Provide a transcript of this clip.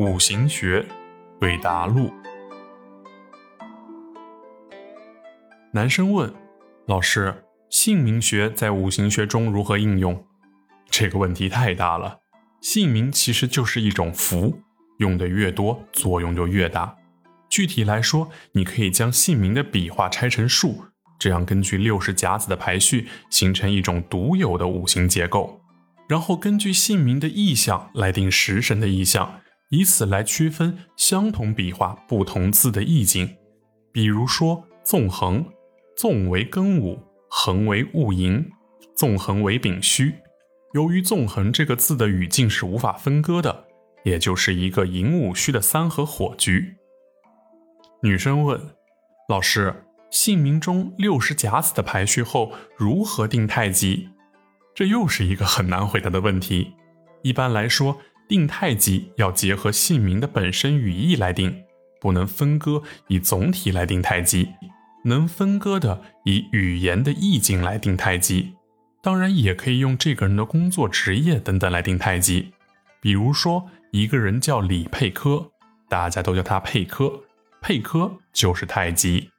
五行学对答录。男生问老师：“姓名学在五行学中如何应用？”这个问题太大了。姓名其实就是一种符，用的越多，作用就越大。具体来说，你可以将姓名的笔画拆成数，这样根据六十甲子的排序，形成一种独有的五行结构。然后根据姓名的意象来定食神的意象。以此来区分相同笔画不同字的意境，比如说“纵横”，“纵”为庚午，“横”为戊寅，“纵横”为丙戌。由于“纵横”这个字的语境是无法分割的，也就是一个寅午戌的三合火局。女生问老师：“姓名中六十甲子的排序后如何定太极？”这又是一个很难回答的问题。一般来说。定太极要结合姓名的本身语义来定，不能分割以总体来定太极。能分割的以语言的意境来定太极。当然也可以用这个人的工作职业等等来定太极。比如说一个人叫李佩科，大家都叫他佩科，佩科就是太极。